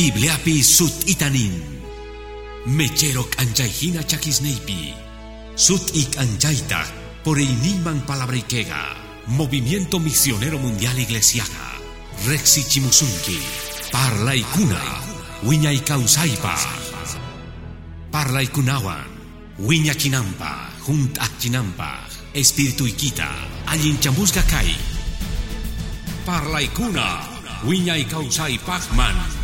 Bibliapi sut itanin. Mechero anchayhina chakisneipi. Sut ik anchaita por iniman palabrikega. Movimiento Misionero Mundial Iglesiaga. Rexi Chimusunki. Parla ikuna. Wiña ikausaipa. Parla ikunawan. Wiña chinampa. Junt chinampa. Espíritu ikita. Allin chambusga kai. Parla ikuna. Wiña ikausai pachman.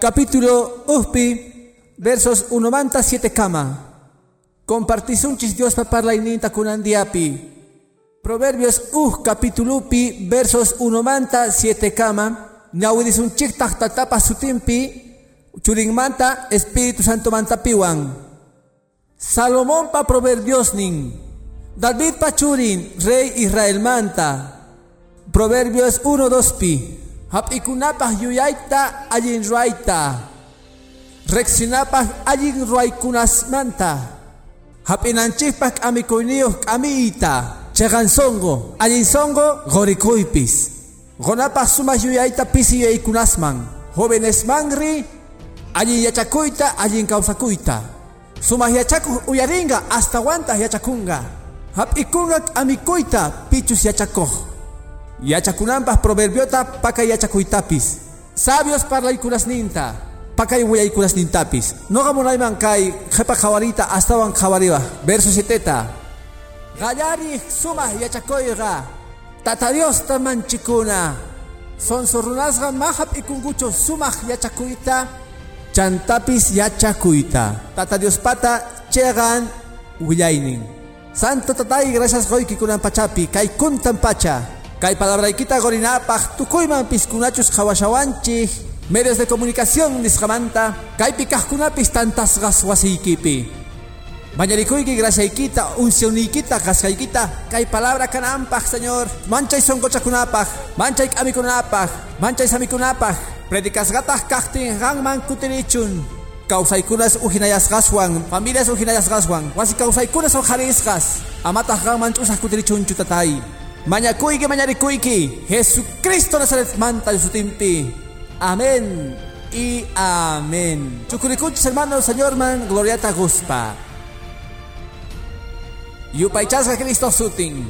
Capítulo Uspi, versos 197 kama. Compartisunchis Dios paparla ininta kunandiapi. Proverbios uh capítulo pi versos 197 kama. Ñawidisunchik tapa sutimpi. Churingmanta Espíritu Santo mantapiwan. Salomón pa proverbios nin. David pachurin, rey Israel manta. Proverbios 1 2 pi. Hapikunapah yuyaita allin ruaita. Rexinapah allin ruaykunasmanta. Hapinanchikpah amikuniyuh kamiita. Chegansongo, allin songo gorikuipis. Gonapah sumah yuyaita pisi yaykunasman. Jóvenes mangri, allin yachakuita, allin kausakuita. Sumah yachakuh uyaringa hasta wantah yachakunga. Hapikungak amikuita pichus yachakoh. Yachakunampas proverbiota pakay yachakuitapis. Sabios parlaikunas ninta. Pakay wiyaykunas nintapis. No gamunayman kay jepa kawarita astawan kawariwa. Verso 7. Gallari sumah yachakoyga. Tata Dios tamanchikuna. Son sorunasga mahap ikungucho sumah yachakuita. Chantapis yachakuita. Tata Dios pata chegan wilaynin. Santo tatay gracias hoy kikunan pachapi. Kay kuntan pacha. Kay palabra ikita gorinapaj tukuyman piskunachus hawashawanchik medios de comunicación nisqamanta kay pikajkunapis tantasqas wasiykipi mañarikuyki graciaykita uncionikita kasqaykita kay palabra kanampaj señor. Manchay sonkochakunapaj manchay k'amikunapaj manchay samikunapaj predikasqataq kaqtin qanman kutirichun kawsaykunas uhinayasqaswan familias uhinayasqaswan wasi kawsaykunas uqharisqas amataq qanman ch'usaq kutirichunchu tatay Mañacuyki, mañaricuyki, Jesucristo Nazaret manta de su timpi. Amén y amén. Chucuricuchis hermanos, Señor man, gloriata guspa. Yupaychasga Cristo sutin.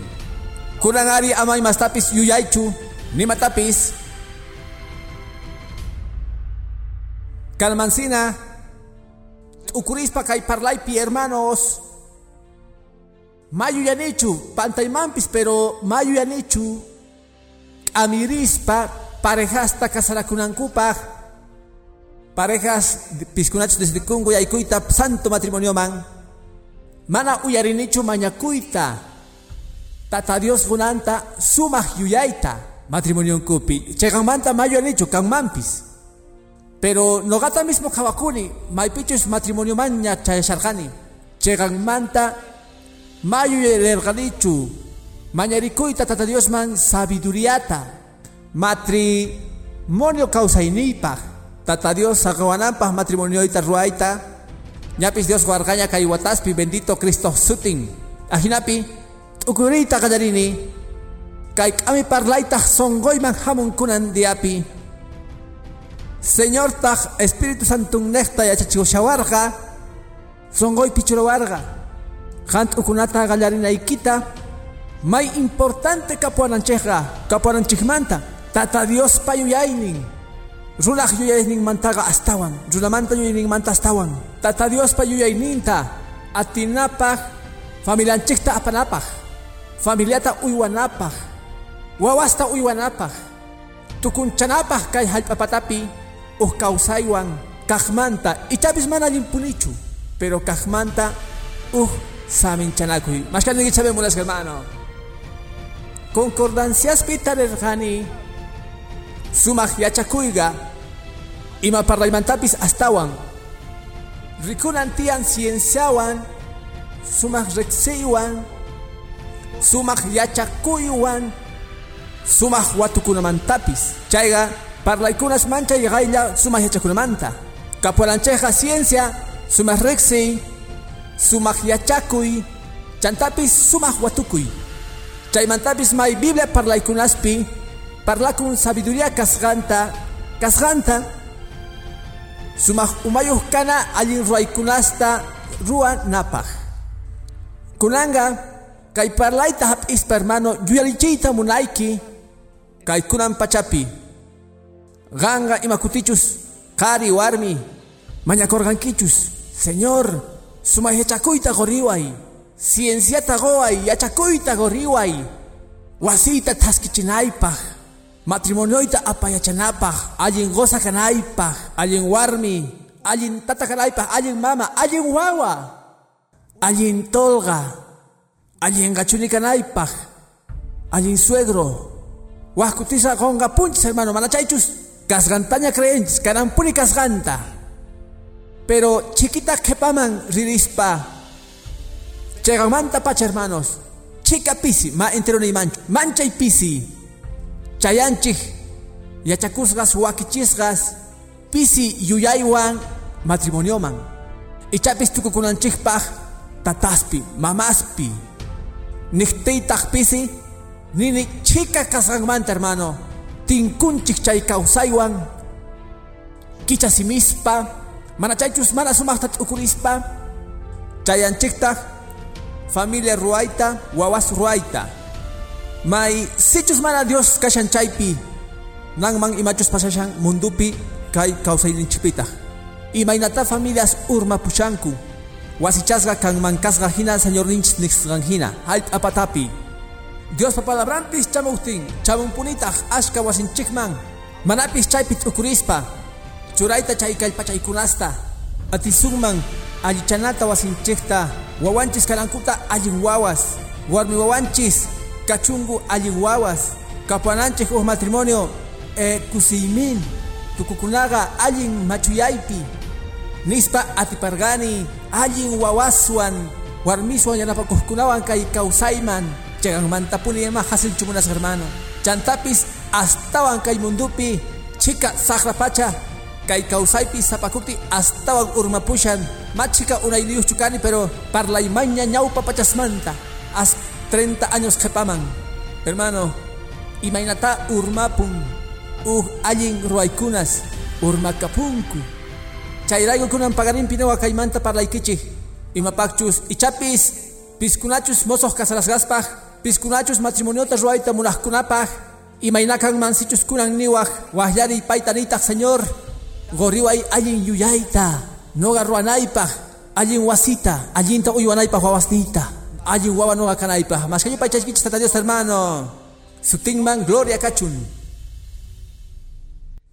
Kurangari amay mastapis yuyaychu, ni matapis. Calmancina, ukurispa kay parlaypi hermanos. Mayu yanichu, pantaymampis, pero mayu yanichu, amirispa, parejasta kasarakunankupaj, parejas piscunachos desde Kungo y Aikuita, santo matrimonio man, mana uyarinichu mañakuita, tata Dios gunanta, sumah yuyaita, matrimonio kupi, chegamanta mayu yanichu, mampis. Pero nogata mismo kawakuni, maipichus matrimonio man ña chayasharkani, chegamanta, Mayu lergalichu. Mañarikuita tata Dios man sabiduriata. Matrimonio causainipa. Tata Dios sagawanampa matrimonio ita ruaita. Ñapis Dios guargaña kaiwataspi bendito Cristo sutin. Ajinapi. Ukurita kallarini. Kay kami parlaita songoyman hamon kunan diapi. Señor taj Espíritu Santo necta. Songoy pichurawarga. Hant ukunata gallarina ikita, may importante kapuanancheja, kapuananchikmanta, tata Dios payuyaynin. Rulaj yuyaynin mantaga astawan, rulamanta yuyaynin manta astawan. Tata Dios payuyayninta, atinapaj, familianchikta apanapaj, familiata uywanapaj, wawasta uywanapaj, tukunchanapaj kay halpapatapi, uh kausaywan, kajmanta, ichapis mana limpunichu, pero kajmanta, uh samin chanakuy. Mas kan sabi mo las hermano. Concordancias pitarerjani sumaj yachakuyga ima parlaymantapis astawan rikunantian cienciawan sumaj rekseywan sumaj yachakuywan sumaj watukunamantapis chayga parlaykunas mancha yaqaylla sumaj yachakunamanta kapualancheja ciencia sumaj reksey sumaq yachakuy chantapis sumaq watukuy chaymantapis may biblia parlaykunaspi parlakun sabiduría kasqanta kasqanta sumaq umayuq kana allin ruaykunasta ruwanapaq kunanga kay parlayta hap'ispa hermano yuyarichiyta munayki kay kunan pachapi ganga imakutichus qari warmi mañakorqankichus señor sumayachakuyta qoriway cienciata qoway yachakuyta qoriway wasiyta thaskichinaypaq matrimonioyta apayachanapaq allin goza kanaypaq allin warmi. Allin tata kanaypaq allin mama. Allin wawa allin tolga. Allin gachuni kanaypaq allin suegro. Wajkutisa qonqa punchis hermano. Mana chaychus kasgantaña creenchis kanampuni kasganta pero chiquita kepaman ririspa chegamanta pacha hermanos. Chica pisi ma entero ni mancho mancha. Y pisi. Chayanchik yachakusgas wakichisgas pisi yuyaywan matrimonioman ichapis tukukunanchikpaj tataspi mamaspi. Nihtiytaj pisi nini chica kasganmanta hermano. Tinkunchik chay kawsaywan kichasimispa mana chaychus mana sumaqta t'ukurispa chayanchiktaj familia ruayta wawas ruayta may sichus mana Dios kashan chaypi nangman imachus pasashan mundupi kay kawsayninchikpitaj imaynata familias urma pushanku wasichasqa kanman kasqa hina señor ninchis nisqan hina. Apatapi Dios papalabrampis chamuktin chamunpunitaq ashka wasinchikman manapis chaypi t'ukurispa churayta chay kallpachaykunasta atisunman allichanata wasinchikta wawanchis kalankuta allin wawas. Warmi wawanchis kachungu allin wawas. Kapuananchik uj matrimonio e kusiymin tukukunaqa allin machuyaypi nispa atipargani allin wawaswan. Warmiswan yanapakuqkunawan kay kawsayman chaganmantapuni ima hasilchumunas hermano chantapis astawan kay mundupi chika saqrapacha kay kawsaypi sapakuti astawan urmapushan machika unayliyuq chukani pero parlaymaña ñawpa pachasmanta. As 30 años qepaman hermano imaynata urmapun uj allin ruaykunas urmakapunku chayrayku kunan pagarinpi newa kaymanta parlaykichik imapakchus ichapis piskunachus mosoq kasarasqaspaj piskunachus matrimoniota ruayta munaqkunapaj imaynakan mansichus kunan niwaj wajllari payta nitaq señor goriway allin yuyayta noga ruanaypaj allin wasita allinta uywanaypaj wawasnita allin wawa noga kanaypaj maskañu paychaykichis tata Dios hermano. Sutinman gloria kachun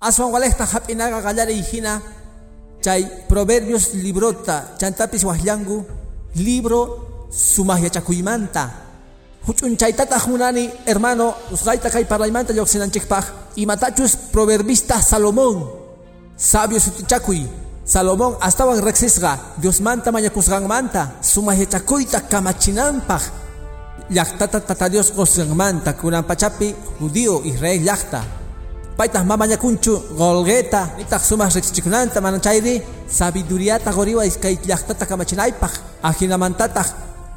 aswan walejta hap'inaqa qallari hina chay proverbios librota chantapis wajllangu libro sumaj yachakuymanta huch'un chaytataq munani hermano usqayta kay parlaymanta lluqsinanchikpaj imatachus proverbista Salomón sabio sutichakuy Salomón astawan reksisqa Diosmanta mañakusqanmanta sumaj yachakuyta kamachinanpaj. Llaqtata tata Dios qusqanmanta kunan pachapi judío Israel llaqta paytaq mamañakunchu golgueta nitaq sumaq riqsichikunanta mana chayri sabiduriata qoriway kay llaqtata kamachinaypaq ajinamantataq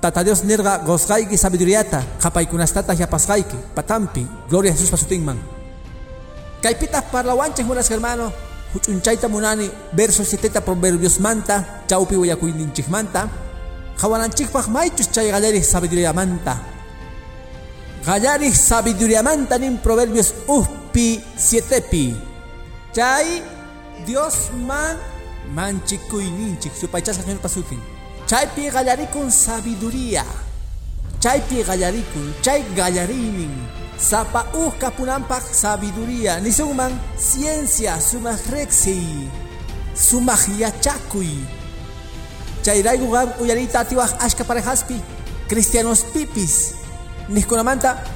tata Dios nirqa qosqayki sabiduriata qapaykunastataq yapasqayki patampi gloria a Jesús pasutinman kaypitaq parlawanchik munas hermano huch'unchayta munani verso 70 proverbios manta chawpi wayakuyninchikmanta qawananchikpaq maychus chay qallariq sabiduriamanta qallariq sabiduriamanta nin proverbios ujpi sietepi. Chay Dios man manchikuyninchik supaychasqa señor pasutin chaypi qallarikun sabiduría. Chaypi qallarikun chay qallariynin sapa uj kapunanpaq sabiduría. Nisunman ciencia sumaq reqsiy sumaq yachakuy chayrayku qam uyariyta atiwaq ashka parejaspi cristianos pipis.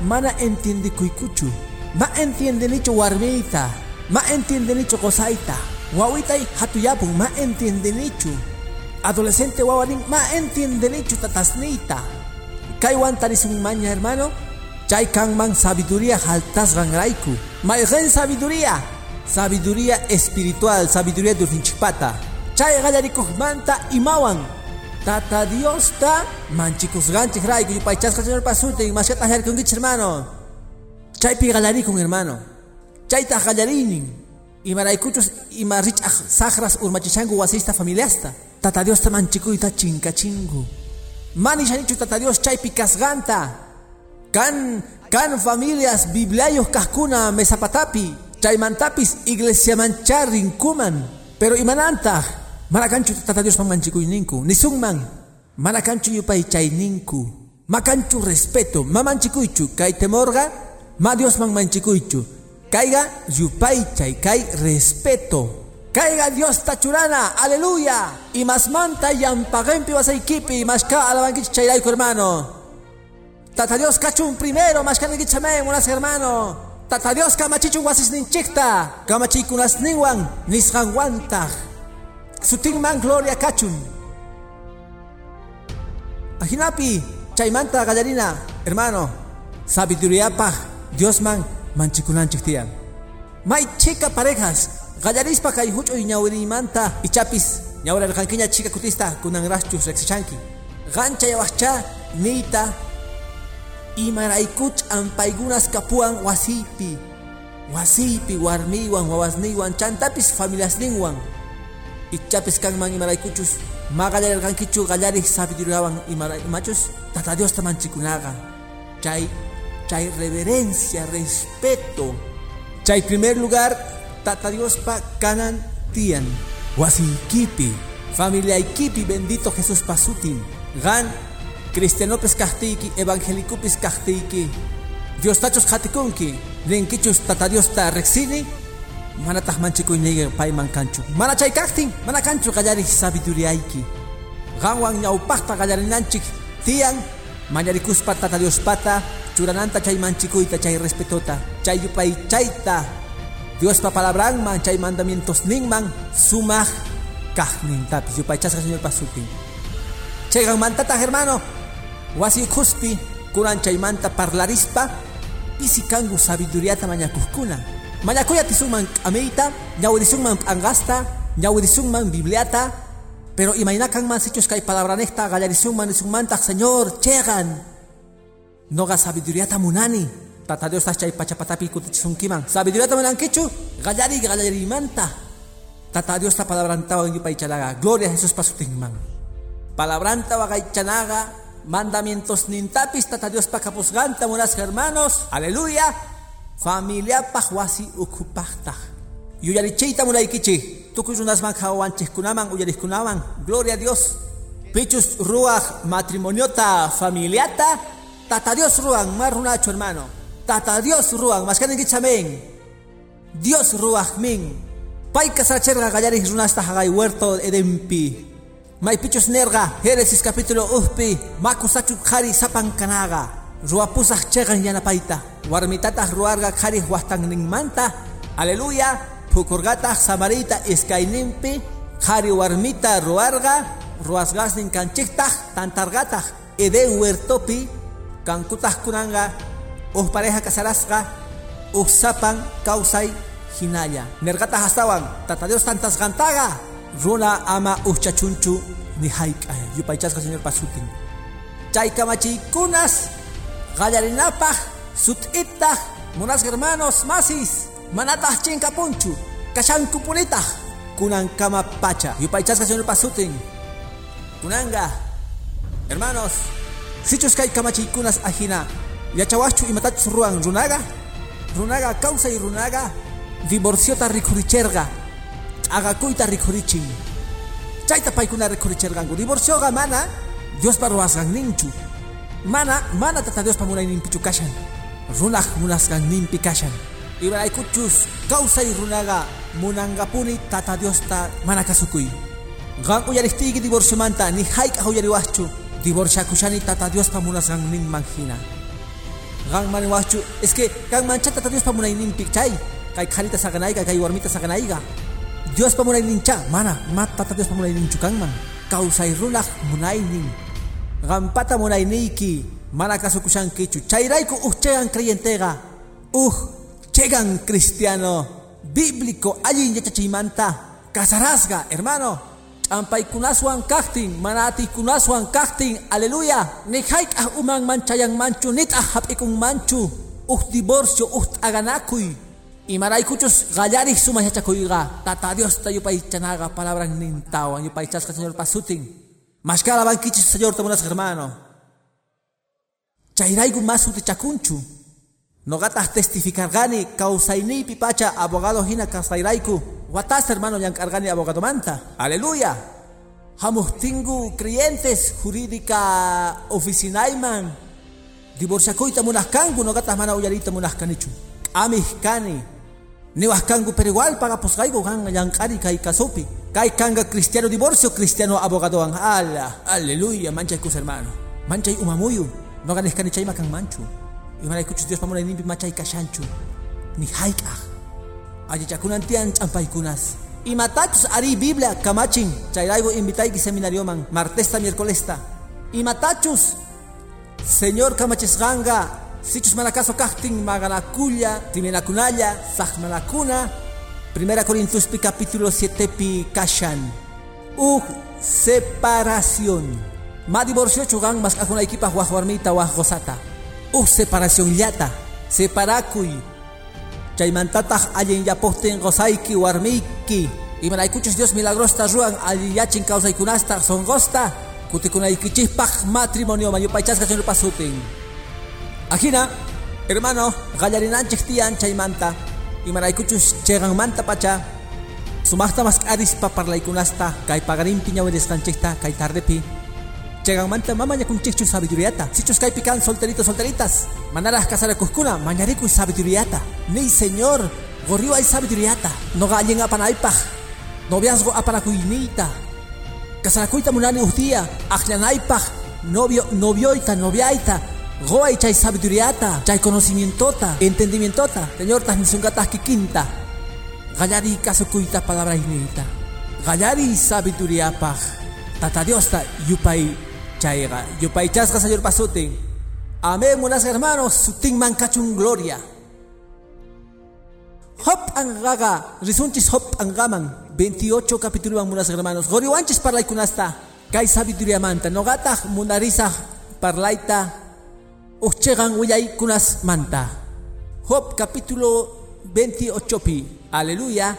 Mana entiendikuykuchu ma entiendenichu warmiyta ma entiendenichu qosayta wawitay hatuyapun ma entiendenichu adolescente wawanin ma entiendenichu tatasniyta kaywan tarisunmaña hermano chay kanman sabiduría haltasqanrayku mayqin sabiduría sabiduría espiritual sabiduría diosninchikpata chay qallarikuqmanta imawan Tata Dios ta manchicos ganchik raico y paichasca señor pasute y tajar con hermano. Chay pi galari con hermano. Chay ta galarinin. Y maraicuchos y marich sagras urmachichangu wasista familiasta. Tata Dios ta manchico y ta chinca chingu. Mani shanichu tata Dios chay pi Kan kan familias bibliayos cascuna mesapatapi. Chay mantapis iglesia mancharin kuman. Pero imananta Marakanchu tata Dios manchiku ninku. Nisungman. Marakanchu yupay chay ninku. Makanchu respeto. Mamanchikuichu. Kay temorga. Ma Dios man manchikuichu. Caiga yupay chay. Kay respeto. Caiga Dios tachurana. Aleluya. Y más manta yampagempi wasaikipi. Más ka alabankichi chayraiku hermano. Tata Dios cachun primero. Más ka nigichamen unas hermano. Tata Dios kamachichu wasis ninchikta. Kamachikunas niwan. Nishanwantag. Sutingman gloria kachun. Ajinapi, chaymanta gallarina, hermano, sabiduría pa, Dios man, manchikunan chiktian. May chica parejas, gallarispa kay hucho y ñawrimanta y chapis, ñawra chica kutista kunan rachus rexichanki. Gancha yawacha, nita, y maraikuch ampaigunas kapuan wasipi. Wasipi, warmiwan, wawasniwan, chantapis familias ningwan. Ichapis kang mang imaray kuchus, magalar kang kichu galari sabidurawan imaray machos, tata Dios taman chikunaga. Chay, chay reverencia, respeto. Chay primer lugar, tata Dios pa kanan tian. Wasi kipi, familia ikipi, bendito Jesús pasutin. Gan, cristianopes kahtiki, evangelicupis kahtiki. Dios tachos hatikunki, kichus tata Dios ta rexini, mana tah manchikuy nige pay man kanchu. Mana chay kaktin mana kanchu qallari sabiduriayki qanwan ñawpaqta qallarinanchik tiyan mañarikuspa tata Diospata churananta chay manchikuyta chay respetota chay yupay chayta. Diospa palabranman chay mandamientos ninman sumaq kaqnintapis yupay chasqa señor pasutin chayqan mantata hermano wasi kuspi kuran chaymanta parlarispa pisi kangu sabiduriata mañakuskuna Mañakuya tisungman ameita, ñawirisungman angasta, ñawirisungman bibliata, pero imainakan man sichos kay palabra necta, gallarisungman isungmantak, Señor, chegan. Noga sabiduría munani, tata Dios chay pachapatapi kutichisunkiman. Sabiduría munan kichu, gallari gallarimanta. Tata Dios ta palabrantawang yupay chalaga. Gloria a Jesús pasutingman. Palabranta chanaga, mandamientos nintapis, tata Dios pa kapusganta, munas hermanos. Aleluya. Familia pahwasi ukupahta yuyarichayta mulaykichik tukuy runasman hawanchikkunaman kunaman gloria a Dios. Pichus ruach matrimoniota familiata. Tata Dios ruang mar runacho hermano. Tata Dios ruang mas kichamen Dios ruach min. Pay kasaracherga gallaris runasta hagay huerto edempi may pichus nerga Génesis capítulo uhpi makusachu khari sapan kanaga. Ruapusaj chegan yanapayta warmitataq ruarga qhari manta aleluya phukurgataq samarita iskayninpi qhari warmita ruarga ruasgasnin kanchiktaq tantargataq eden huertopi. Kankutaq kunanga uj pareja casarasqa uj sapan kawsay hinalla nergataq astawan tata Dios gantaga runa ama uchachunchu ni hayk'ay yupaychasqa señor pasutin chay kamachiykunas Gallarinapaj, sutittaj, monas hermanos masis, manataj chinkapunchu, kashankupunita, kunan kama pacha, yupaychasca señor pasutin, kunanga, hermanos, sichus kay kamachikunas ajina, yachawachu imatach ruan runaga, runaga causa y runaga, divorciota rikuricherga, agakuita rikurichin, chaita paikuna rikurichergangu, divorcioga mana, Dios parruasgan ninchu, mana mana tata Dios pamunay nimpichu kashan. Runaq munasqan nimpi kashan ibaraykuchus kawsay runaga munangapuni tata Diosta mana kasukuy qan uyariqtiyki divorciomanta ni hayk'aq uyariwaqchu divorciakushani tata Diospa munasqan ninman hina qan maniwaqchu es que qan mancha tata Diospa munayninpi chay kay qharita saganayqa kay warmita saganayqa Diospa munaynincha mana ma tata Diospa munayninchu kanman kawsay runaq munaynin Gampata niki mana kasukushankichu chayrayku uhchegan creyentega uh chegan cristiano bíblico allin yachachiymanta casarasga hermano ch'ampaykunaswan kaqtin mana atiykunaswan kaqtin aleluya. Ni hayk'aj uman manchayanmanchu nit'aj hap'ik'unmanchu uj divorcio uj t'aganakuy imaraykuchus qallarij sumay hachakuyqa tata Dios ta yupay chanaqa palabras nintawan yupay chasqa señor pasutin. Mashkala bankichis señor tamunas hermano. Chayrayku mas utichakunchu noqataq testificarqani kawsayniypi pacha abogado hina kawsayrayku watas hermano llankargani abogado manta. Aleluya. Hamuhtingu creyentes jurídica oficinayman divorciakuyta munaskanku noqataq mana uyariyta munasqanichu amih kani niwaskanku pero igual pagapusqayku kan llank'ari kay kasupi kay kanga cristiano divorcio cristiano abogadoan ala aleluya manchay kus hermano. Manchay umamuyu. Noqanisqanichayma kan manchu. Imaraykuchus Dios pamunay nimpi machay kashanchu ni hayk'aj allichakunantian ch'ampaykunas imatachus ari Biblia kamachin chayrayku invitayki seminarioman martesta miércolesta imatachus Señor kamachisqanqa sichus manakaso kaqtin maganakulla timinakunalla saqmanakuna Primera Corintiospi capítulo 7 pi kashan. Uj separación. Ma divorcio chugan mas kakunaykipaj waj warmita waj gozata. Uj separación llata separakuy chaymantataq allin yapuqtin qosayki warmiyki imanaykuchus Dios milagrosta ruan alliyachin kawsaykunasta songosta kutikunaykichikpaq matrimonio mayupaychasqa señor pasutin ajina hermano qallarinanchik tiyan chaymanta imanaykuchus cheqanmanta pacha sumaqta mas k'arispa parlaykunasta kay pagarinpi ñawirisqanchikta kay tardepi cheqanmanta mama ñakunchikchu sabiduriyata sichus kaypi kan solteritos solteritas manaraj kasarakuqkuna mañarikuy sabiduriyata ni señor gorriway sabiduriyata noqa allin apanaypaq noviazgo apanakuyniyta kasarakuyta munani uj día aqllanaypaq novio novioyta noviayta Goay chay sabiduriyata, chay conocimientota, entendimientota, señor tas nisungatah kikinta. Gallari kasukuyta palabra inita. Gallari sabiduriyapaj. Tata Diosta yupay chayga, yupay chasga señor pasutin. Amén, buenas hermanos, sutin mancachun gloria. Hop angaga, risunchis hop angaman, 28 capítulo munas hermanos. Goriwanchis parlaikunasta, kay sabiduría manta, nogatah munarisa parlaita Uchegan Uyay Kunas Manta. Job capítulo 28 pi. Aleluya.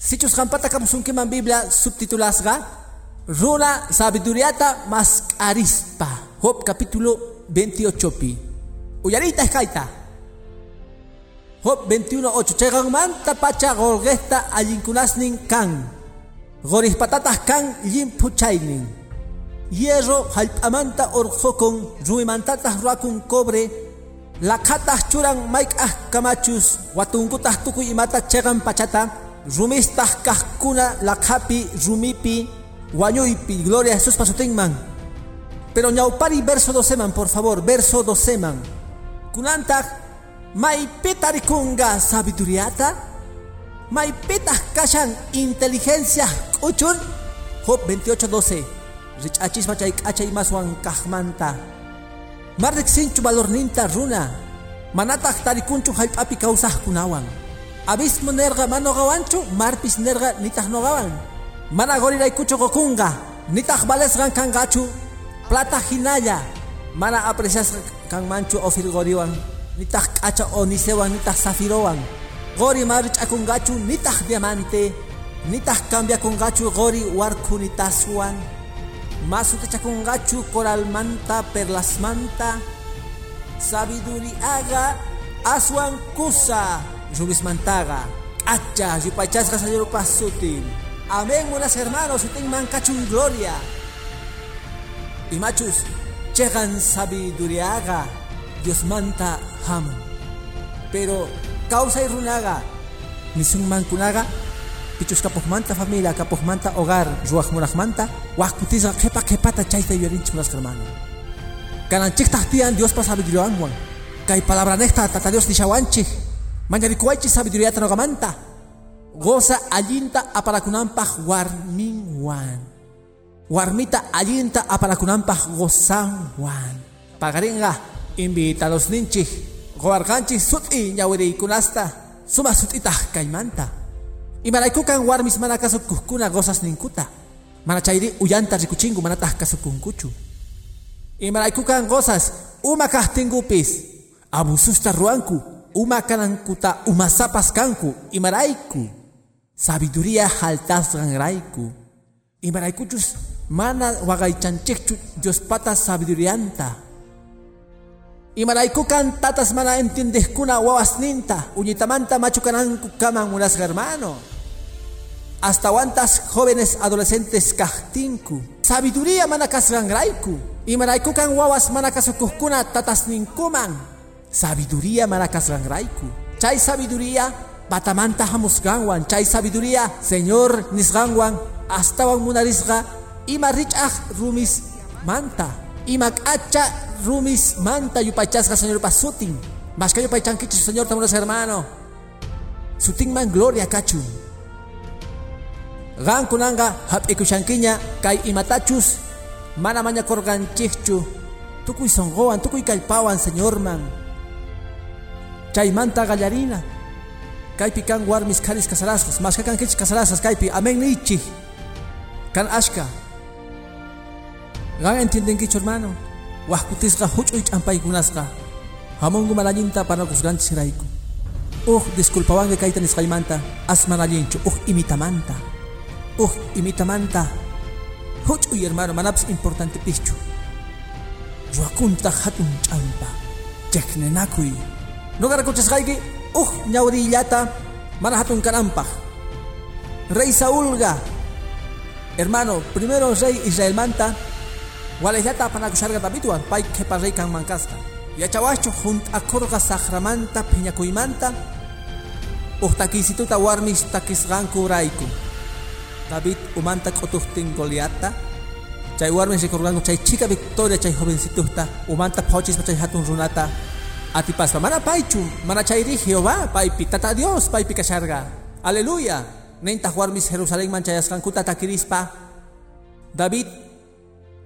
Sichus Hampata Kamsunkiman Biblia subtitulasga. Runa Sabiduriata Mas Arispa. Job capítulo 28 pi. Uyarita Skaita. Job 21 8. Chegan Manta Pacha Golgesta Alinkunasnin Kan. Goris patatas kan limpuchaynin hierro halp'amanta orjokon ruimantataq ruakun cobre lakhataq churan mayk'aj kamachus watunkutaq tukuy imata cheqan pachata rumistaq kajkuna lakhapi rumipi wañuypi gloria a Jesús pasutinman pero ñawpari verso 12 man por favor verso 12 man kunantaq maypita rikunga sabiduriata maypitaq kashan inteligencia k'uchun Job 28 12 rich'achispa chay k'achay maswan kaqmanta marrik sinchu valorninta runa. Manataq tarikunchu hallp'api kawsaqkunawan abismo nerqa manoqawanchu marpis nerqa nitaq noqawan mana goriraykuchu qokunqa nitaq valesqan kanqachu plata hinalla. Mana apreciasqa kanmanchu ofir goriwan nitaq k'acha onisewan nitaq zafirowan gori ma rich'akunqachu nitaq diamante. Nitaq cambiakunqachu gori warkhunitaswan Masuk chakungachu coral manta perlas manta. Sabiduría aswan kusa rubis mantaga. Acha yupachasga señor pasutin amén buenas hermanos y tengan cachun gloria. Y machus chegan sabiduría Dios manta ham pero causa y runaga nisun mankunaga pichus manta familia manta hogar. Ruaj manta wah kutiza kepa kepata chaita yorinch mulas hermano. Kananchik tahtian Dios pa sabiduría kay palabra nesta tata Dios nishawanchik mañarikuaychik sabiduría tanogamanta goza allinta aparakunampaj warminwan warmita allinta aparakunampaj gozanwan pagaringa invitados ninchik goarganchik sut'i ñawiriykunasta suma sut'itaq kaymanta Imaraykukan warmis mana kasukuqkuna gozas ninkuta. Mana chayri uyanta rikuchingu manataq kasukunkuchu. Imaraykukan gozas uma kahtingupis abususta ruanku uma kanankuta umasapas kanku imarayku sabiduría haltasqanrayku. Imaraykuchus mana waqaychanchikchu Dios pata sabidurianta. Imaraykukan tatas mana entendejkuna wawasninta uñitamanta machukananku kaman munasqa hermano. Hasta cuantas jóvenes adolescentes kahtinku. Sabiduría mana kasrangraiku. Imaraykukan wawas mana kasukuhkuna tatas ninkuman. Sabiduría mana kasrangraiku. Chay sabiduría batamanta hamusganwan. Chay sabiduría Señor nisganwan. Astawan munarisga ima richaj rumis manta. Ima kacha rumis manta yupachasga Señor pasutin. Mas que yupachankichu Señor tamunas hermano. Sutin man gloria kachun. Gan kunanga hap ikushankinya kay imatachus mana maña korganchikchu tukuy songoan tukuy kallpawan señor man chay manta gallarina kaypi kan warmis kanis kasaraskas mas kan kich kasaraskas kaypi amen nichi kan ashka gan entiendenkichu hermano. Wajkutisqa huch'uy ch'ampaykunasqa hamungu manallinta panakusqanchis rayku uj disculpawanki kayta nisqaymanta. As manallinchu uj imitamanta. Uj imitamanta. Huch'uy hermano manapas importante pichu. Ruakunta hatun ch'ampa cheknenakuy noqarakuchasqayki uj ñawrillata mana hatun kananpaq rey Saulga hermano primero rey Israelmanta walayllata panakusharqa Davidwan pay qhipa rey kanman kasqa yachawaschu hunt'akurqa saqramanta phiñakuymanta uj takisituta warmis takisqanku rayku David umanta q'utuqtin Goliata chay warmi rikurqanku chay chica Victoria chay jovencituta umanta phawchispa chay hatun runata. Atipaspa mana paychu mana chayri Jehová paypi tata Dios paypi kasharqa aleluya. Nintaq warmis Jerusalenman chayasqankuta takirispa David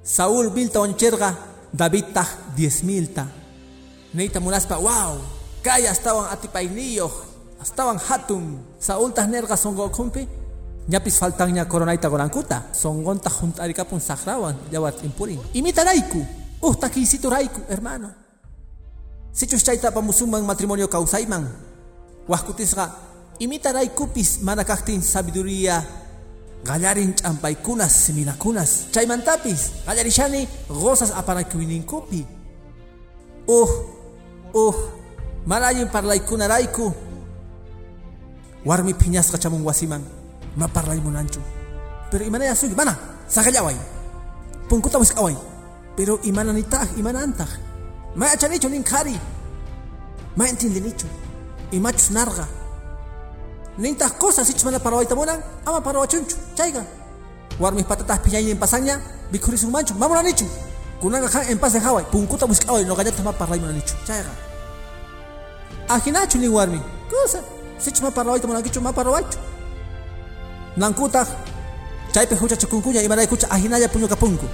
Saúl milta wañuchirqa David taq diez milta neyta munaspa wow kay astawan atipayniyoq astawan hatun Saúl taq nerqa songoqhunpi ñapis faltanña coronayta gorankuta. Songonta juntarikapun sakrawan yawat impurin imitarayku uh takisiturayku hermano. Sichus chayta pamusunman matrimonio kausayman wajkutisqa imitaraykupis mana kaqtin sabiduría gallarin ch'ampaykunas siminakunas chaymantapis gallarishani gozas apanakuininkupi uh uh mana allin parlaykunarayku. Warmi phiñasqa chamun wasiman ma parlay munanchu pero imana ya sugi mana sakallaway punkuta wiskaway. Pero imana nitah imana antah ma achanicho nin khari ma entendinicho imachus narga nintah cosas ich mana parawayta munan ama parawachunchu chayga warmi patatah piñaynin pasaña. Bikhurisumanchu ma munanichu kunanga khan en paz de haway punkuta wiskaway no gallata ma parlay munanichu chayga ajinachu nin warmi cosa. Sich ma parawayta munankichu ma parawaychu nankutaj chaypi huchachukunkuña imaraykucha ahinalla puñukapunku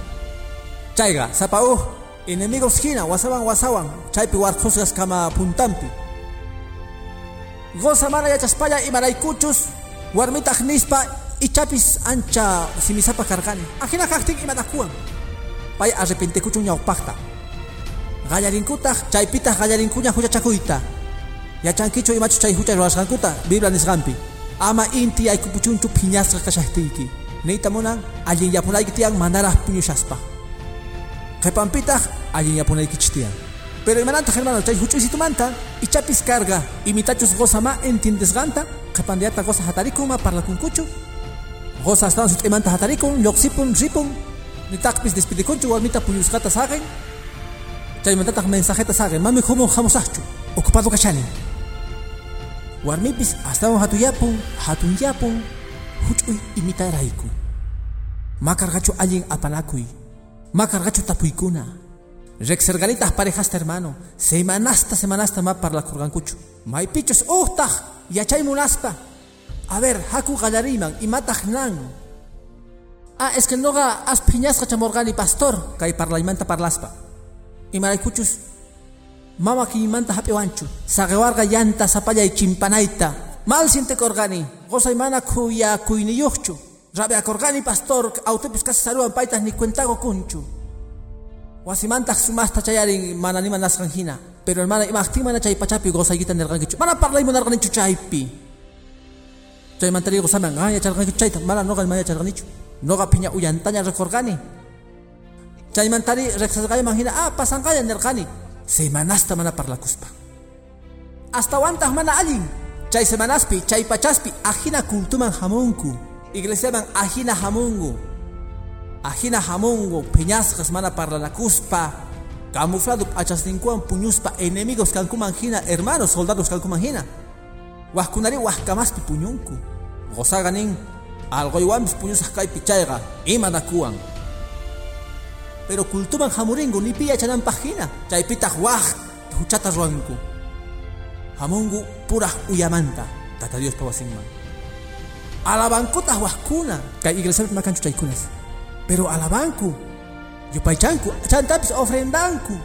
chayqa sapa uj enemigos hina wasawan wasawan chaypi warqusqas kama puntampi goza mana yachaspalla imaraykuchus warmitaq nispa ichapis ancha simisapa karqani ahina kaqtin imanakuwan pay arrepentikuchun ñawpaqta qallarinkutaq chaypitaq qallarinkuña huchachakuyta yachankichu imachu chay hucha ruwasqankuta biblia nisqanpi ama inti yaykupuchunchu phiñasqa kashaqtiyki niyta munan allin yapunayki tiyan manaraq puñushaspa qhipampitaq allin yapunaykichis tiyan pero imanantaq hermano chay huch'uysitumanta ichapis karga imitachus gozama entiendesqanta qhipandiyata goza hatarikun ma parlakunkuchu goza astawan sut'imanta hatarikun lluqsipun ripun. Nitaqpis despidikunchu warmita puñusqata saqen chaymantataq mensajeta saqen mami humun hamusaqchu ocupado kashani warmipis astawan hatuyapun hatunyapun huch'uy imitarayku makarqachu allin apanakuy makarqachu tapuykuna reqsirqanitaq parejasta hermano. Semanasta semanasta ma parlakurqankuchu maypichus uhtaq yachay munaspa a ver haku qallariyman imataq nan. Ah es que noqa as phiñasqa chamurqani pastor kay parlaymanta parlaspa imaraykuchus mama kiymanta hap'iwanchu saqewarqa llanta sapallay chimpanayta mal siente korgani goza imana kuya kuyniyuqchu rabia korgani pastor autopis casi saludan paitas ni cuentago kunchu wasimanta sumasta mana nima nasqanhina pero hermana imaqtin mana chay pachapi gozaykita nirqankichu mana parlaymu narqanichu chaypi chaymantari gozaman ah yacharqankichu chayta mana noqa mana yacharqanichu noqa piña uyantaña rekorgani chaymantari riqsasqayman hina ah pasanqaya nirqani semanasta mana parlakuspa hasta wantaq mana allin chay semanaspi chay pachaspi ajina cultuman hamunku iglesiaman ajina hamungu ajina hamungu peñasqas mana parlanakuspa camuflado p'achasninkuwan puñuspa enemigos kankuman hina hermanos soldados kankuman hina wajkunari wajkamaspi puñunku gozaga nin alqoywanpis puñusaq kaypi chayqa imanakuwan pero kultuman hamuringu ni piyachananpaq hina chaypitaq waj huchata ruwanku hamungu purah uyamanta. Tata Dios pawasinman alabankutaq wajkuna kay iglesiapi makanchu chaykunas pero alabanku yupaychanku chantapis ofrendanku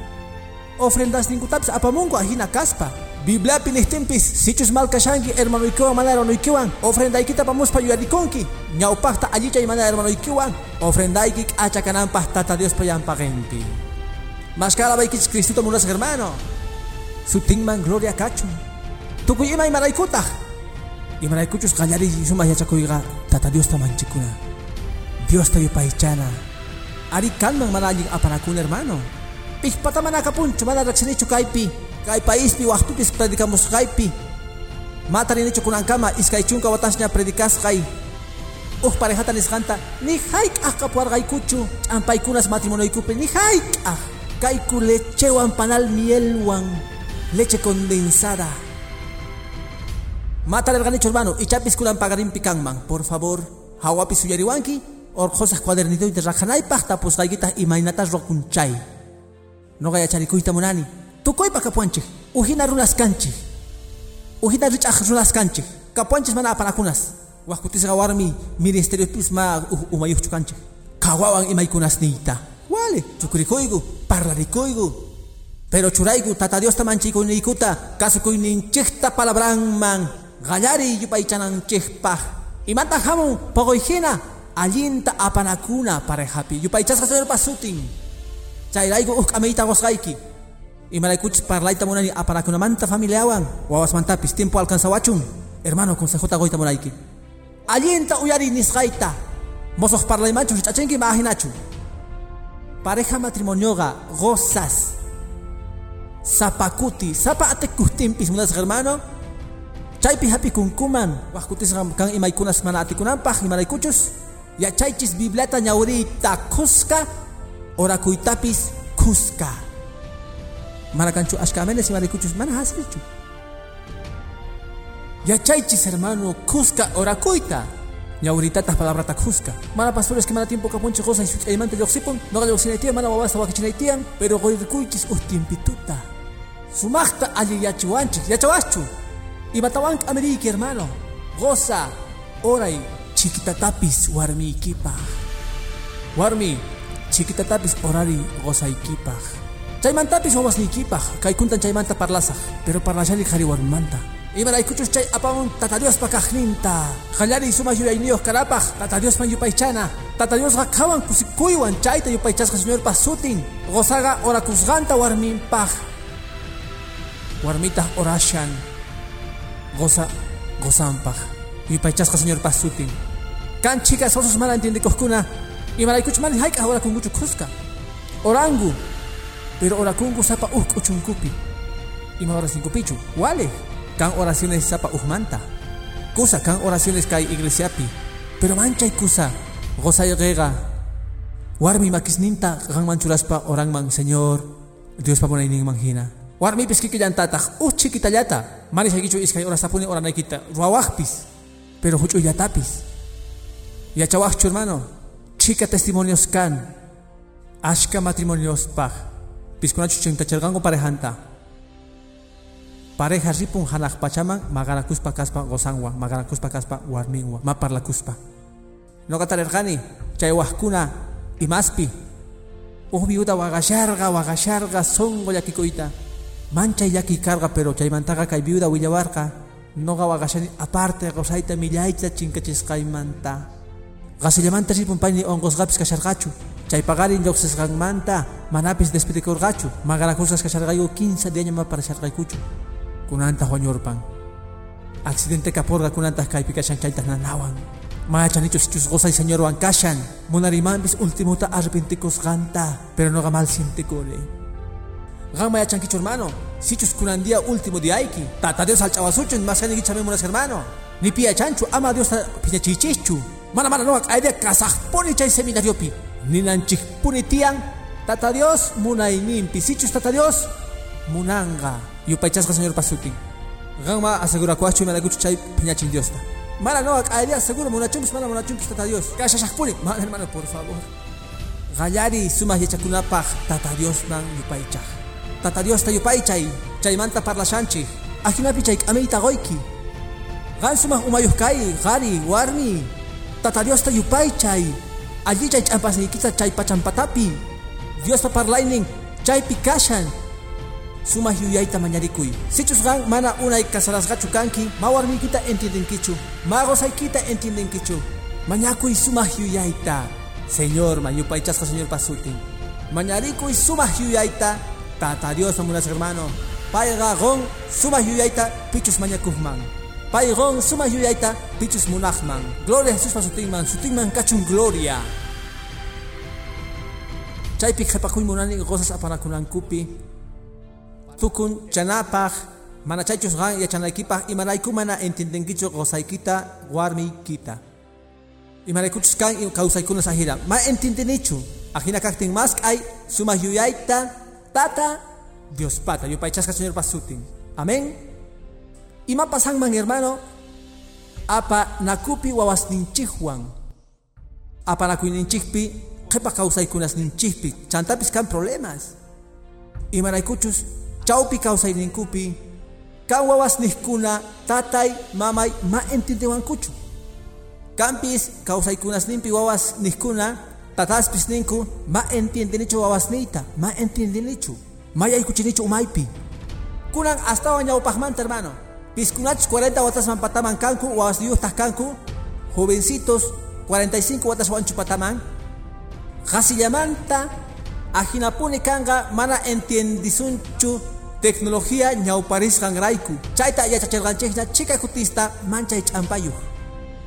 ofrendasninkutapis apamunku ahina kaspa Biblia pilihtimpis sichus malkashanki hermanoykiwan mana hermanoykiwan ofrendaykita pamuspa yuyarikunki ñawpaqta allichay mana hermanoykiwan ofrendayki k'acha kananpaq tata Diospa llampaqinpi maskarabaikichis Cristito munasaq hermano sutinman gloria kachun tukuy ima imaraykutaq imaraykuchus qallari sumaq yachakuyqa tata Diosta manchikuna Diosta yupaychana ari kanman mana allin aparakuna hermano. Pijpata mana kapunchu mana riqsinichu kaypi. Kay paispi waqtupis predicamusqaypi matarinichu kunankama iskay chunka watasña predicasqay uj parejata nisqanta ni hayk'aj kapuwarqaykuchu ch'ampaykunas matrimonioykupi ni hayk'aj kayku lechewan panal mielwan leche condensada. Matarerqanichu hermano ichapis kunan pagarinpi kanman por favor hawapis suyariwanki orqosaq cuadernitoyta raqhanaypaq tapusqaykitaq imaynatas roqunchay noqa yacharikuyta munani tukuypa kapuanchik uhina runas kanchik. Uhina rich'aq runas kanchik. Kapuanchis mana apanakunas. Waqkutisqa warmi ministeriopis ma umayuqchu kanchik. Kawawan imaykunas niyta. Wale chukurikuyku parlarikuyku pero churayku tata Diosta manchikuyniykuta kasukuyninchikta palabranman. Qallari yupaychananchikpaq imanta hamun poqoyhina allinta apanakuna parejapi yupaychasqa señorpa sutin chayrayku uj k'amiyta qosqayki imaraykuchis parlayta munani apanakunamanta familiawan wawasmantapis tiempo alcanzawachun hermano consejota goyta munayki allinta uyari nisqayta mosoq parlaymanchu rich'achinki maajinachu pareja matrimonioqa gozas. Sapakuti sapa atikuhtinpis munasaq hermano. Chaypi hapi kunkuman wajkutisqa kan imaykunas mana atikunanpaq imaraykuchus yachaychis bibliata ñawrita kuska orakuytapis kuska. Mana kanchu ashka amenes imaraykuchus mana hasrichu yachaychis hermano kuska orakuyta ñawritataq palabrata kuska. Mana pastores que mana tiempo kapunchi qosa y such'aymanta lluqsipun noqa lluqsinaytiyan mana wawasta wakichinaytiyan pero qoyrikuychis uj tiempituta sumaqta alli yachiwanchik yachawaschu imatawank ameriki hermano goza oray chiquitatapis warmiykipaq warmi chiquitatapis orari gozaykipaq chaymantapis wawasniykipaq kaykuntan chaymanta parlasaq pero parlashani qhari warmimanta imaraykuchus chay apamun tata Diospa kaqninta qallari sumaq yuyayniyuq karapaq tata Diosman yupaychana. Tata Diosqa qhawan kusikuywan chayta yupaychasqa señorpa sutin gozaqa orakusqanta warminpaq warmitaq orashan. Goza gozanpaq yupaychasqa señorpa sutin kan chicas osos mana entendikuqkuna imaraykuchus mana hayk'aq orakunkuchu khusqa orangu pero orakunku sapa uj k'uchunkupi ima orasinkupichu wale kan oraciones sapa ujmanta kusa kan oraciones kay iglesiapi. Pero manchay kusa gozayqiqa warmi makisninta qanman churaspa oranman señor. Diospa munayninman hina warmipis kikillantataq uj chiquitallata manisaykichu iskay orasapuni oranaykita ruawaqpis pero huch'uyatapis yachawaqchu hermano chica testimonios kan ashka matrimonios paj piskunachu chinkacharqanku parejanta. Pareja ripun hanaq pachaman magarakuspa kaspa gozanwan magarakuspa kaspa warminwan maparlakuspa noqa tarirqani chay waqkuna imaspi uj viuda waqasharqa waqasharqa songo llakikuyta manchay llaki karqa pero chaymantaqa kay viuda willawarqa noqa waqashani aparte qawsayta millayta chinkachisqaymanta qasillamanta ripunpayni onqusqapis kasharqachu chaypaqari lluqsisqanmanta manapis despedikurqachu maqarakusqas kasharqayku 15 de año maparasharqaykuchu kunanta huañurpan accidente kapurqa kunantaq kaypi kashan chaytaq nanawan. Mayachanichu sichus qosay señorwan kashan. Munarimanpis ultimuta arrepentikusqanta pero noqa mal sintikuni qan mayachankichu hermano sichus kunandía último diayki tata Dios alch'awasuchu masqani gichame munas hermano. Ni piyachanchu ama Dios piñachichichu mana mana noqa q'ayde kasaqpuni chay seminariopi ninanchikpuni tiyan tata Dios munayninpi sichus tata Dios munanga. Yupaychasqa señor pasutin qanma asegurakuachu imanakuchu chay piñachin Diosta mana noqa q'ayde seguro munachumpis mana munachumpis tata Dios. Kashashaqpuni mana hermano por favor. Qallari sumaq yachakunapaq tata Diosman yupaychaq tata Dios tayupay chay chaymanta parlashanchik ajinapi chay k'amiyta qoyki qan sumaq umayuq kay tata Dios tayupay chay alli chay ch'ampasniykita chay pachanpatapi Diospa parlaynin chaypi kashan sumaq yuyayta mañarikuy sichus qan mana unay kasarasqachu kanki ma warmiykita entiendenkichu ma qosaykita entiendenkichu mañakuy sumaq yuyayta Señor man yupaychasqa Señor pasutin mañarikuy sumaq yuyayta tata Dios amunas hermano payqa qon sumaq yuyayta pichus mañakujman payqon sumaq yuyayta pichus munaqman gloria a Jesús pasutinman sutinman kachun gloria. Chaypi qhipakuy munani qosas apanakunankupi tukun chanapaq mana chaychus qan yachanaykipaq imarayku mana entendenkichu qosaykita warmiykita imaraykuchus kan kawsaykunas ahira ma entendenichu ajina kaktin mas k'ay sumaq yuyayta tata Dios pata yupaychasqa señor pasutin. Amén ima pasanman hermano apa nakupi wawasninchikwan apa nakuyninchikpi qhipa kawsaykunas ninchikpi chantapis kan problemas. Imaraykuchus chawpi kawsayninkupi kan wawasnikkuna tatay mamay ma entendewankuchu kampis kawsaykunasninpi wawasnikkuna tataspis ninku ma entiendenichu wawasniyta ma entiendenichu ma yaykuchinichu umaypi kunan astawan ñawpaqmanta hermano piskunachus 40 watasman pataman kanku wawasniyuqtaq kanku jovencitos 45 watas wanchu pataman qasillamanta ajinapuni kanqa mana entiendisunchu tecnología ñawparisqanrayku chayta yachachirqanchikña chika kutista manchay ch'ampayuq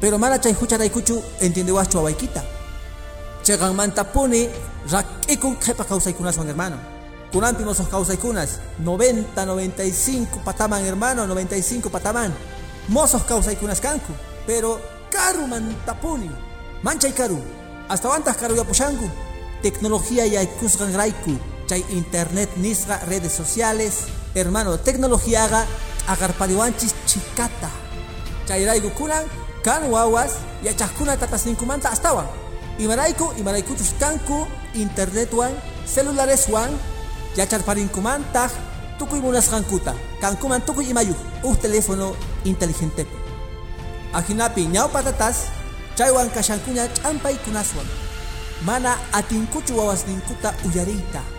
pero mana chay hucharaykuchu entiendewaschu wawaykita chayqanmanta puni rak'ikun qhipa kawsaykunaswan hermano kunanpi mosoq kawsaykunas 90 95 pataman hermano 95 pataman. Mosoq kawsaykunas kanku. Pero karumanta puni manchay karu hasta wantaq karuyapushanku tecnología yaykusqanrayku chay internet nisqa redes sociales. Hermano tecnologiaqa agarpadiwanchis chikata chayrayku kunan kan wawas yachaqkuna tatasninkumanta astawan imarayku imaraykuchus kanku internetwan celulareswan yacharparinkumantaq tukuy munasqankuta kankuman tukuy imayuq uj teléfono inteligentepi ajinapi ñawpa tatas chaywan kashankuña ch'ampaykunaswan mana atinkuchu wawasninkuta uyariyta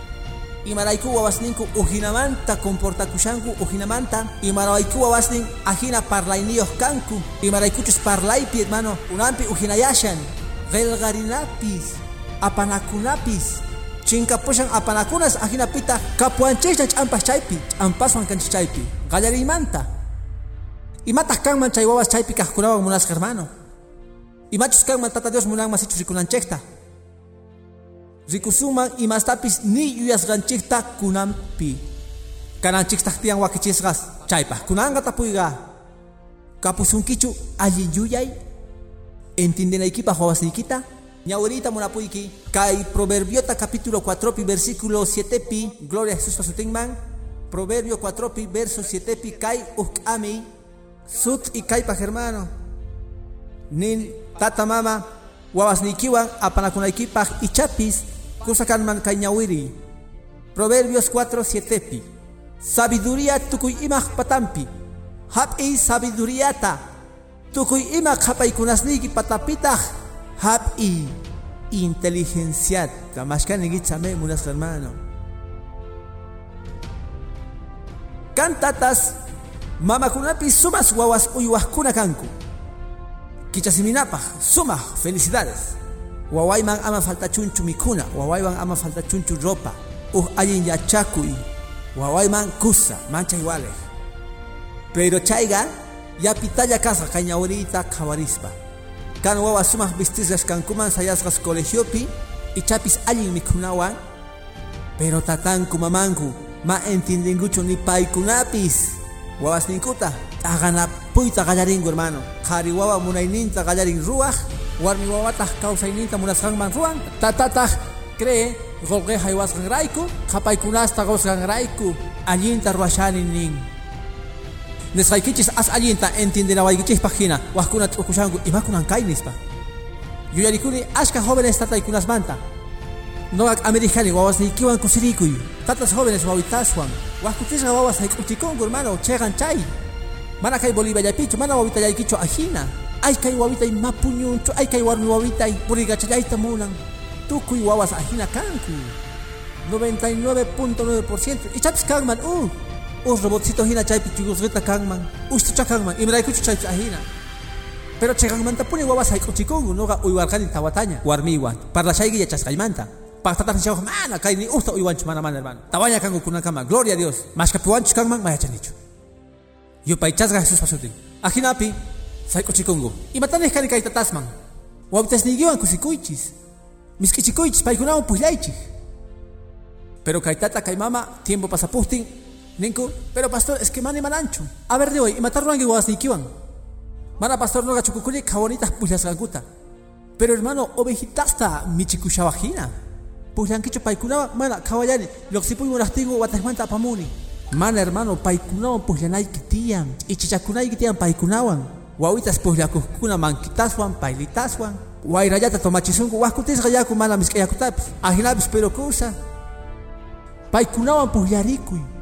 imarayku wawasninku ujinamanta comportakushanku ujinamanta. Imarayku wawasnin ajina parlayniyoq kanku. Imaraykuchus parlaypi hermano. Kunanpi ujinayashan. Qillqarinapis apanakunapis chinkapushan apanakunas ajinapita kapuanchikna ch'ampas chaypi ch'ampaswan kanchis chaypi qallarimanta imataq kanman chay wawas chaypi kaqkunawan munasqa hermano imachus kanman tata Dios munanman sichus rikunanchikta rikusuman imastapis ni yuyasqanchikta kunanpi kananchiktaq tiyan wakichisqas chaypaq kunanqa tapuyqa kapusunkichu allin yuyay entendenaykipaq wawasniykita ñawiriyta munapuyki kay proverbiota capítulo 4 pi versículo 7 pi gloria a Jesús pasutinman proverbio 4 pi verso 7 pi kay uk'ami sut y kaypaq hermano. Nin tata mama wawasniykiwan apanakunaykipaq ichapis kusakanman kay ñawiri. Proverbios 4 7 pi sabiduría tukuy imaq patampi hap'i sabiduriyata tukuy imaq hap'aykunasniyki patapitaq mashkanigitsame munas hermano kantatas Mamakunapi sumas wawas uywajkuna kanku. Kichasiminapaj, sumas felicidades. Wawayman ama falta chunchu mikuna, wawayman ama falta chunchu ropa. Uh allin yachakuy. Wawayman kusa, mancha iguales. Pero chaiga, ya pitaya casa cañaurita kawarispa. Kan wawa sumas vistisgas kankuman sayasgas colegiopi, y chapis allin mikunawan. Pero tatanku mamanku, ma entiendengucho ni paikunapis. Wawas ninkuta, agana puita gallaringu hermano. Kari wawa munayninta gallarin ruaj, warmi wawatah kausayninta munasqanman ruan. Tatatah cree, golge haywasqan raiku, qapaykunasta gawsqan raiku, allinta ruashani nin. Nesqaykichis as allinta entenderawaykichis hina, wajkuna t'ukushanku imakunan kaynispa. Yuyarikuni ashka jóvenes tataykunasmanta, Noak americani wawas nikiwan kusirikuy. Tatas jóvenes wawitaswan. Waskutisqa wawas hayk'utikunku hermano, chegan chay. Mana kay Bolivia yapichu, mana wawita yaykichu ajina. Ay kay wawita mapuñunchu, ay kay warmi wawita purigachayayta munan. Tukuy wawas ajina kanku. 99.9%. Ichapis kanman, uh. Us robotcito hina chaypi chugusqita kanman. Ustucha kanman, imraykuchu chaypi ajina. Pero cheganmanta puni wawas hayk'utikunku, noqa uywarqani tawataña, warmiwan. Parlashayki yachasqaymanta. Pactatas ni mana kay ni usta uywanchu mana mana hermano. Tawaña kanku kunakama, gloria a Dios. Mashkapiwanchu kanman mayachanichu. Yupaychasqa Jesús pasutin. Ajinapi, sayk'uchikunku. Imatanej kani kay tatasman. Wawitasniykiwan kusikuychis. Misk'ichikuychis paykunawan pukllaychik. Pero kay tata kay mama tiempo pasapustin ninku, pero pastor es que mani mananchu. A ver de hoy, imatarruanki wawasniykiwan. Mana pastor noqa chukukuni kawanitas pullasqankuta. Pero hermano, ovejitasta michikushawajina. Pullankichu paykunawan mana kawallani, loqsipuy munaqtingu watasmanta apamuni. Mana hermano, paykunawan pullanayki tiyan, ichichakunayki tiyan paykunawan. Wawitas pullakuqkuna mankitaswan, paylitaswan. Wayrallata tomachisunku, waskutisqa yaku mana misk'ayakutapis. Ajinapis pero kusa. Paykunawan pullarikuy.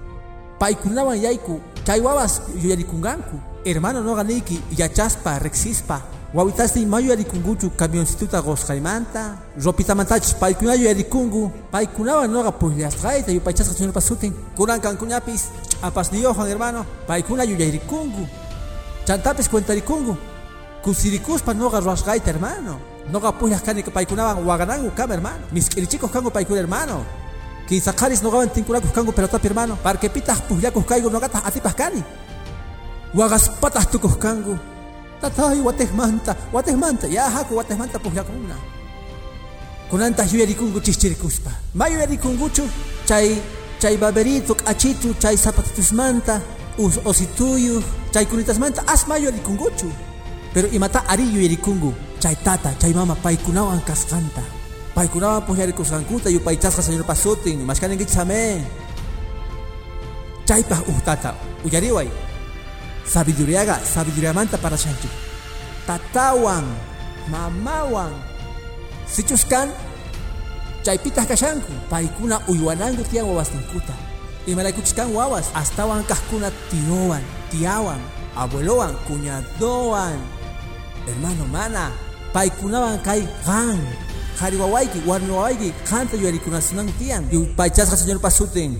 Paykunawan yayku, chay wawas yuyarikunganku. Hermano no ganiki, yachaspa, rexispa. Wawitasti mayo yarikunguchu camioncituta gosqaymanta. Ropitamantachis paykunayo yarikungu. Paykunawan noqa pullasqayta yupaychasqa señor pasutin. Kunan kankuñapis apasniyohan hermano. Paykunayo yarikungu. Chantapis cuentarikungu. Kusirikuspa noqa ruwasqayta hermano. Noqa pullas kani paykunawan waganangu kama hermano. Misk'irichikuq kangu paykuna hermano. Quizaqaris noqawan tinkurakuq kangu pelotapi hermano. Parquepitaq pullakuq kaygu noqataq atipaq kani. Wagaspataq tukuq kangu. Tatay watejmanta, watejmanta, ya haku watejmanta pullakuna. Kunanta yuyarikungu chichirikuspa. Ma yuyarikunguchu chay chay baberito, achitu, chay zapatitusmanta, us osituyu, chay kunitasmanta asma yuyarikunguchu. Pero imata ari yuyarikungu, chay tata, chay mama paykunawan kasqanta. Paykunawan pullarikusqankuta yupaychasqa señor pasutin, mashkaninkichame. Chaypaq uh tata, uyariway. Sabiduriaga, sabiduriamanta para shanchu. Tatawan, mamawan. Sichuskan, chaypitas kashanku. Paikuna uywanangu tiyan wawastinkuta. Imaraykuchiskan wawas, astawan kahkuna tiowan, tiawan, abuelowan, cuñadowan. Hermano, mana, paikunawan kay gan. Hariwawayki, warmiwawayki, kanta yuyarikunasunanku tiyan. Yupaychasqa señor pasutin.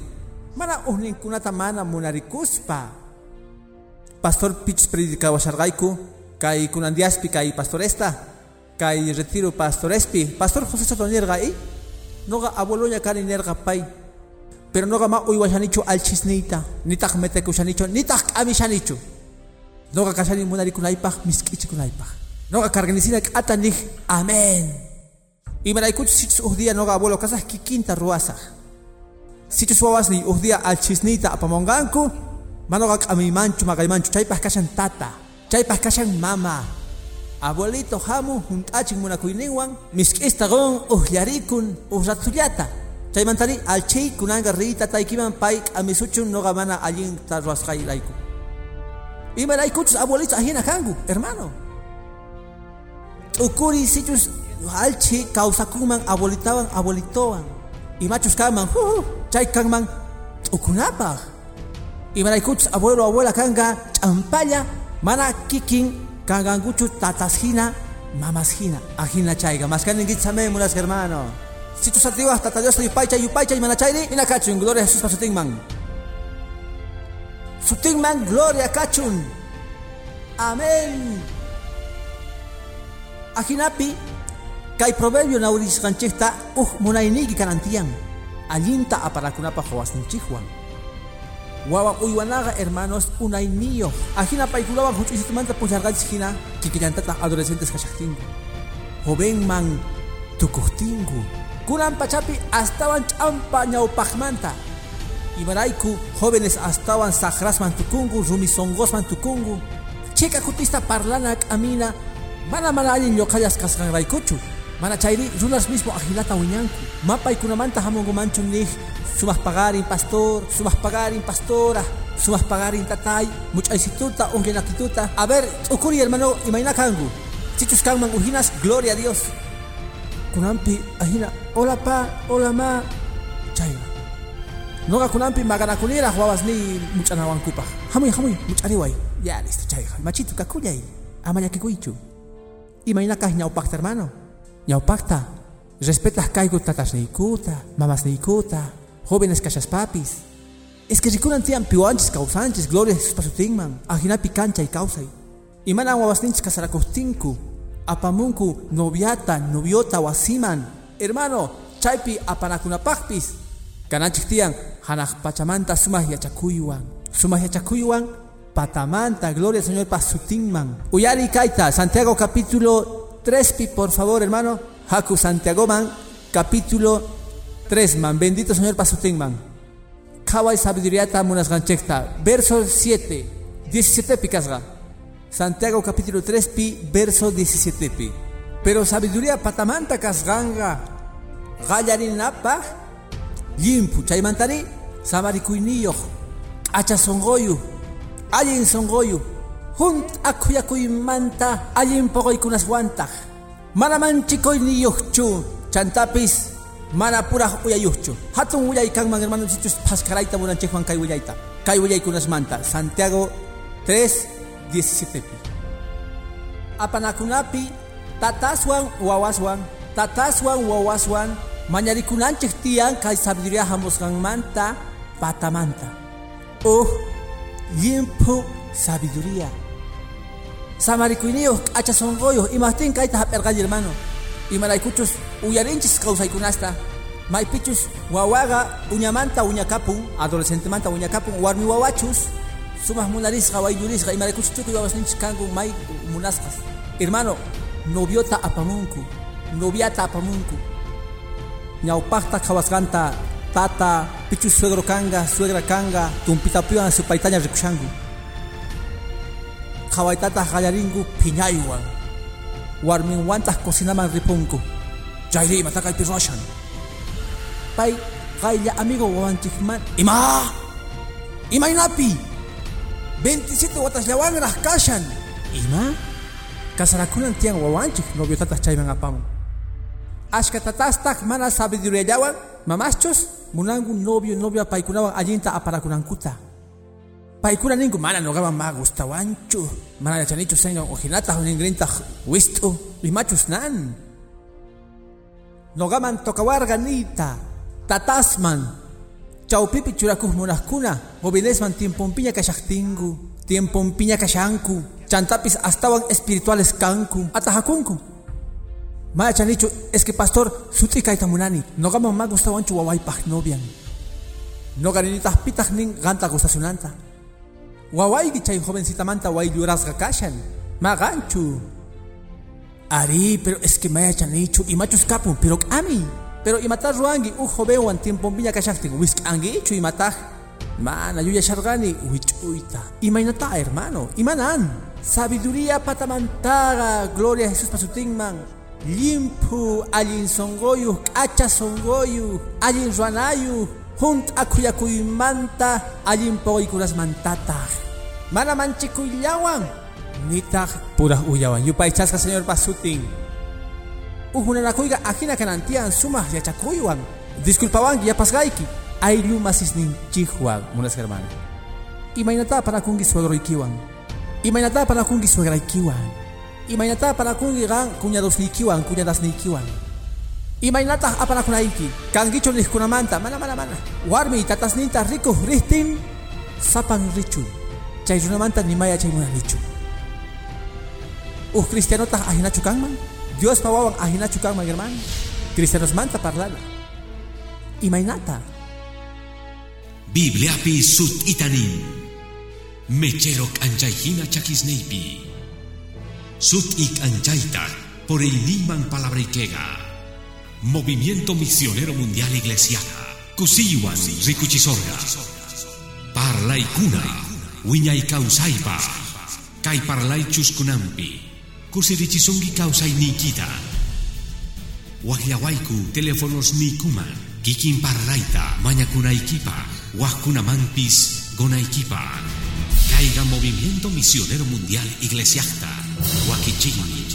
Mana uhninkunata mana munarikuspa. Pastor Pitch predicawashargayku kay kunandiaspi kay pastoresta kay retiro pastorespi Pastor José Soto nirgay noga abueloña kani nirga pay pero noga ma uywashanichu alchisnita nitak metekushanichu nitak amishanichu noga kashani munarikunaypaq misk'ichikunaypaq noga karganisina k'ata nih amén imaraykuchu sichus uj día noga abuelo kasaj kikinta ruwasaj sichus wawasni uj día alchisnita apamonganku manoqa k'amimanchu maqaymanchu chaypaq kashan tata chaypaq kashan mama. Abuelito hamu hunt'achin munakuyninwan misk'ista qon ujllarikun ujratullata chaymantari alchiy kunanqa riy tataykiman pay k'amisuchun noqa mana allinta ruwasqayrayku imaraykuchus abuelito ajina kanku hermano. T'ukuri sichus alchi kawsakunman abuelitawan abuelitowan imachus kanman juju chay kanman t'ukunapaq imaraykuchus abuelo abuela kanga champalla mana kikin kangankuchu tatas hina mamas hina ajina chayga maskaninkichame mulas hermano. Si tus antiguas tata Dios yupaycha yupaycha y manachayri ina kachu en gloria a Jesús pasutinman sutinman gloria kachun amén. Ajinapi kay proverbio naurisqanchikta uj munayniyki kanantiyan allinta aparakunapa qhawasninchikwan wawa uywanaqa hermanos unayniyoq ajina paykunawan huch'isitumanta pusharqanchik hina kikillantataq adolescentes kashaqtinku jovenman tukujtinku kunan pachapi astawan ch'ampa ñawpaqmanta imarayku jóvenes astawan saqrasman tukunku rumisongosman tukunku chika kutista parlana k'amina mana mana allin ñoqallas kasqanraykuchu mana chayri mismo ajinata wiñanku mapaykunamanta hamunkumanchu nih sumas pagarin pastor sumas pagarin pastora sumas pagarin tatay much'aysituta unqinakituta a ver t'ukuri hermano imayna kanku chichus kanman ujinas gloria a dios. Kunampi ajina hola pa hola ma chayna noqa kunampi maganakuniraq wawasni much'anawankupaq hamuy hamuy much'ariway ya listo chayqa machito kakullay ama llakikuychu imaynakaj ñawpaqta hermano ñawpaqta respetas kayku tatasniikuta mamasniikuta jóvenes papis. Es que rikunan tiyan piwanchis kawsanchis gloria Jesus pasutinman ajinapi kanchay kawsay imanan wawasninchis kasarakuhtinku apamunku noviata noviota wasiman hermano chaypi apanakunapaqpis kananchik tiyan hanaq pachamanta sumaj yachakuywan sumaj yachakuywan patamanta gloria señor pasutinman uyari kaita santiago capítulo 3 pi por favor hermano. Haku santiago man capítulo 3 man. Bendito señor pasutinman kawai sabiduría ta munasganchekta. Verso 7 17 pi kasga. Santiago capítulo 3 pi verso 17 pi. Pero sabiduría patamanta kasganga. Gallarinapa limpu chaymantari samarikuyniyuq acha songoyu allin songoyu junt akhuyakuymanta allin poqoykunaswantaq mana manchikuyniyuqchu chantapis mana puraq uyayuqchu hatun willay kanman hermano chichus paskarayta munanchikwan kay willayta kay willaykunasmanta Santiago 3 17 pi apanakunapi tataswan wawaswan tataswan wawaswan mañarikunanchik tiyan kay sabiduría hamusqanmanta patamanta. Uj limpu sabiduría samarikuyniyuq k'acha sonqoyuq imaptin kayta hap'irqalli hermano. Imaraykuchus uyarinchis kawsaykunasta maypichus wawaqa uñamanta uñakapun adolescentemanta uñakapun warmi wawachus sumaq munarisqa wayllurisqa imaraykuchus tukuy wawasninchis kanku may munasqas hermano noviota apamunku noviata apamunku ñawpaqta qhawasqanta tata pichus suegro kanga suegra kanga tumpitapiwan supaytaña rikushanku qhawaytataq qallarinku phiñaywan warminwantaq cocinaman ripunku. Chayri imata kaypi ruwashan pay qaylla amigo wawanchikman ima. Imaynapi 27 wataslawanraq kashan ima. Kasarakunan tiyan wawanchik noviotataq chayman apamun ashka tatastaq mana sabiduríallawan mamaschos munanku novio novia paykunawan allinta aparakunankuta paykuna ninku mana noqaman ma gustawanchu mana yachanichu sengan ojinataq ningrintaq wistu imachus nan. Noqaman tokawarqa niyta tatasman. Chawpipi churakuq munaqkuna jovenesman tiemponpiña kashaqtinku tiemponpiña kashanku chantapis astawan espirituales kanku atajakunku mana chanichu es que pastor suti kayta munani. Noqaman ma gustawanchu wawaypaq novian. Noqaninitaqpitaq nin qanta gustasunanta wawayki chay jovencitamanta wayllurasqa kashan. Maqanchu ari pero es que maya chanichu imachus kapun pero k'ami pero imataq ruwanki uj jovenwan tiemponpiña kashaqtin wisk'ankichu imataq mana yuyasharqani wich'uyta imaynata hermano imanan sabiduría patamantaqa gloria a jesús pasutinman limpu allin songoyu k'acha songoyu allin ruwanayuq junt akhuyakuymanta allin poqoykunasmantataq mana manchikuyllawan nitaq puraq uyawan. Yupaychasqa señor pasutin ujunanakuyqa ajina kanantiyan sumaq yachakuywan disculpawanki yapasqayki ayllu masisninchikwan munas hermano imaynata panakunki suegroykiwan imaynata panakunki suegraykiwan imaynata panakunki qan cuñadosniykiwan cuñadasniykiwan imaynataq apanakunayki kankichu niqkunamanta mana mana mana. Warmi tatasninta rikuq rihtin sapan richu. Chay runamanta nimaya chay munanichu uh cristianota ahinachu kanman. Dios pa wawan ahinachu kanman hermano. Cristianos manta parlana. Imaynata Bibliapi sut itanin Mecherok anchayhina chakisneipi Sut ik anchayta por el Niman Palabrikega Movimiento Misionero Mundial Iglesiana. Kusiwan Rikuchisorga Parlay kuna Wiñay kausaypa Kay parlay chuskunampi Kusirichisungi kausay nikita Wahyawaiku teléfonos nikuman Kikin parlayta mañakunaykipa Wajkunamanpis gonaykipa Caiga Movimiento Misionero Mundial Iglesiasta. Wakichini